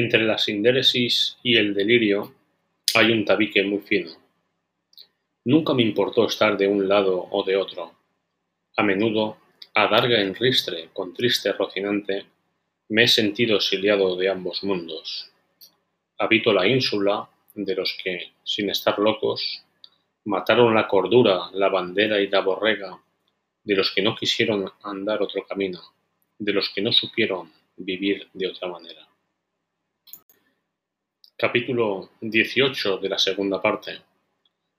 Entre la sindéresis y el delirio hay un tabique muy fino. Nunca me importó estar de un lado o de otro. A menudo, a en ristre, con triste rocinante, me he sentido exiliado de ambos mundos. Habito la ínsula de los que, sin estar locos, mataron la cordura, la bandera y la borrega, de los que no quisieron andar otro camino, de los que no supieron vivir de otra manera. Capítulo XVIII de la segunda parte.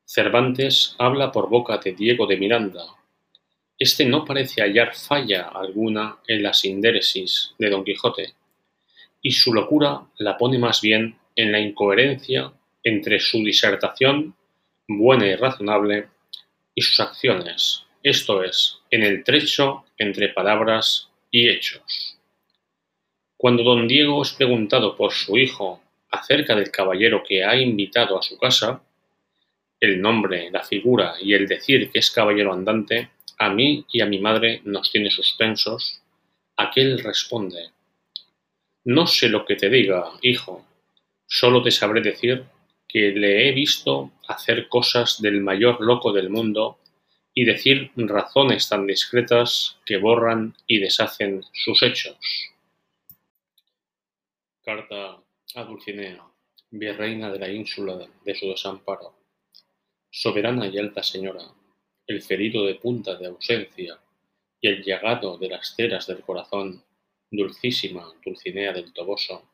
Cervantes habla por boca de Diego de Miranda. Este no parece hallar falla alguna en la sindéresis de Don Quijote, y su locura la pone más bien en la incoherencia entre su disertación, buena y razonable, y sus acciones, esto es, en el trecho entre palabras y hechos. Cuando don Diego es preguntado por su hijo acerca del caballero que ha invitado a su casa, el nombre, la figura y el decir que es caballero andante, a mí y a mi madre nos tiene suspensos, aquel responde, No sé lo que te diga, hijo, solo te sabré decir que le he visto hacer cosas del mayor loco del mundo y decir razones tan discretas que borran y deshacen sus hechos. Carta a Dulcinea, virreina de la ínsula de su desamparo. Soberana y alta señora, el ferido de punta de ausencia y el llagado de las ceras del corazón, dulcísima Dulcinea del Toboso,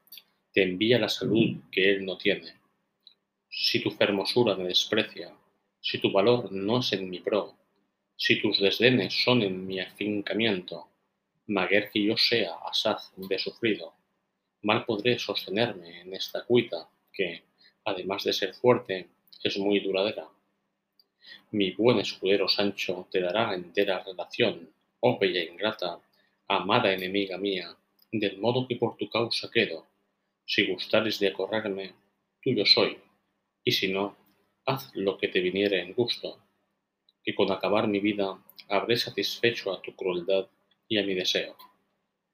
te envía la salud que él no tiene. Si tu fermosura me desprecia, si tu valor no es en mi pro, si tus desdenes son en mi afincamiento, maguer que yo sea asaz de sufrido, mal podré sostenerme en esta cuita que, además de ser fuerte, es muy duradera. Mi buen escudero Sancho te dará entera relación, oh bella ingrata, amada enemiga mía, del modo que por tu causa quedo. Si gustares de acorrerme, tuyo soy, y si no, haz lo que te viniere en gusto, que con acabar mi vida habré satisfecho a tu crueldad y a mi deseo.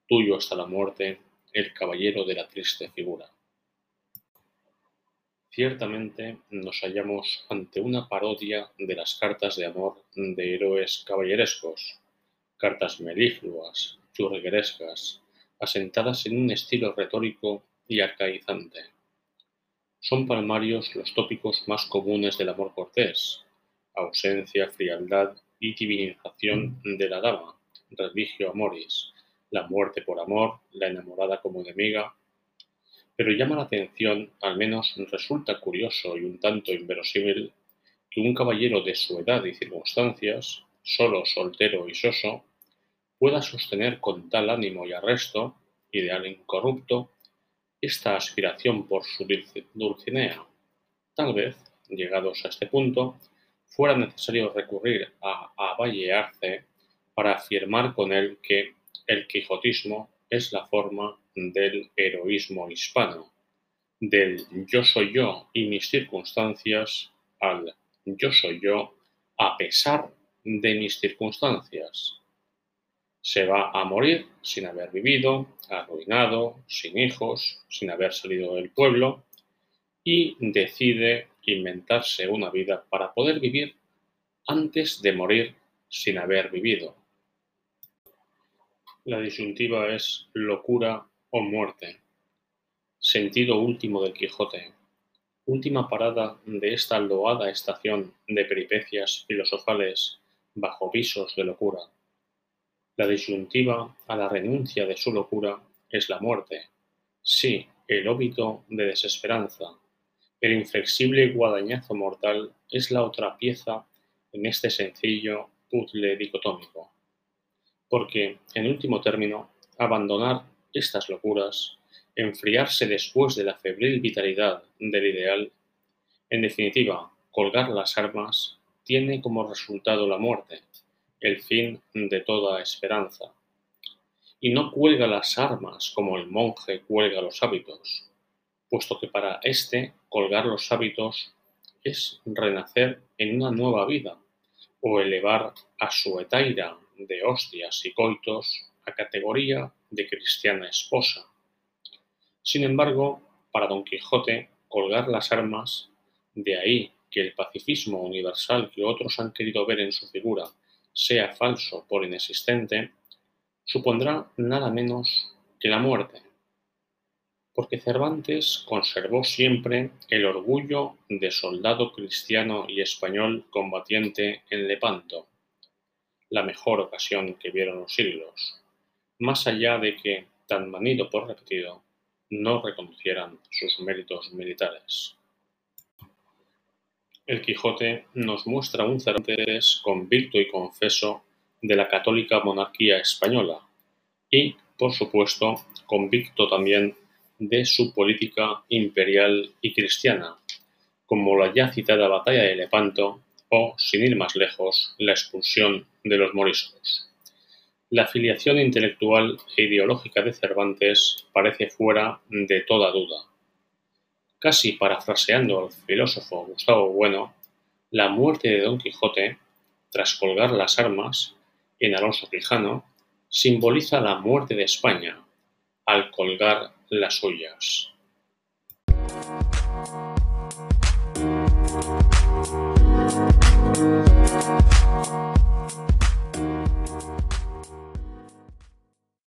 Tuyo hasta la muerte, el caballero de la triste figura. Ciertamente nos hallamos ante una parodia de las cartas de amor de héroes caballerescos, cartas melifluas, churriguerescas, asentadas en un estilo retórico y arcaizante. Son palmarios los tópicos más comunes del amor cortés, ausencia, frialdad y divinización de la dama, religio amoris, la muerte por amor, la enamorada como enemiga. Pero llama la atención, al menos resulta curioso y un tanto inverosímil, que un caballero de su edad y circunstancias, solo, soltero y soso, pueda sostener con tal ánimo y arresto, ideal incorrupto, esta aspiración por su Dulcinea. Tal vez, llegados a este punto, fuera necesario recurrir a Valle Arce para afirmar con él que el quijotismo es la forma del heroísmo hispano, del yo soy yo y mis circunstancias al yo soy yo a pesar de mis circunstancias. Se va a morir sin haber vivido, arruinado, sin hijos, sin haber salido del pueblo y decide inventarse una vida para poder vivir antes de morir sin haber vivido. La disyuntiva es locura o muerte. Sentido último del Quijote. Última parada de esta loada estación de peripecias filosofales bajo visos de locura. La disyuntiva a la renuncia de su locura es la muerte. Sí, el óbito de desesperanza. El inflexible guadañazo mortal es la otra pieza en este sencillo puzzle dicotómico porque, en último término, abandonar estas locuras, enfriarse después de la febril vitalidad del ideal, en definitiva, colgar las armas, tiene como resultado la muerte, el fin de toda esperanza. Y no cuelga las armas como el monje cuelga los hábitos, puesto que para éste colgar los hábitos es renacer en una nueva vida o elevar a su etaira de hostias y coitos a categoría de cristiana esposa. Sin embargo, para Don Quijote, colgar las armas, de ahí que el pacifismo universal que otros han querido ver en su figura sea falso por inexistente, supondrá nada menos que la muerte. Porque Cervantes conservó siempre el orgullo de soldado cristiano y español combatiente en Lepanto, la mejor ocasión que vieron los siglos, más allá de que, tan manido por repetido, no reconocieran sus méritos militares. El Quijote nos muestra un Cervantes convicto y confeso de la católica monarquía española y, por supuesto, convicto también de su política imperial y cristiana, como la ya citada batalla de Lepanto o, sin ir más lejos, la expulsión de los moriscos. La filiación intelectual e ideológica de Cervantes parece fuera de toda duda. Casi parafraseando al filósofo Gustavo Bueno, la muerte de Don Quijote, tras colgar las armas, en Alonso Quijano, simboliza la muerte de España, al colgar las suyas.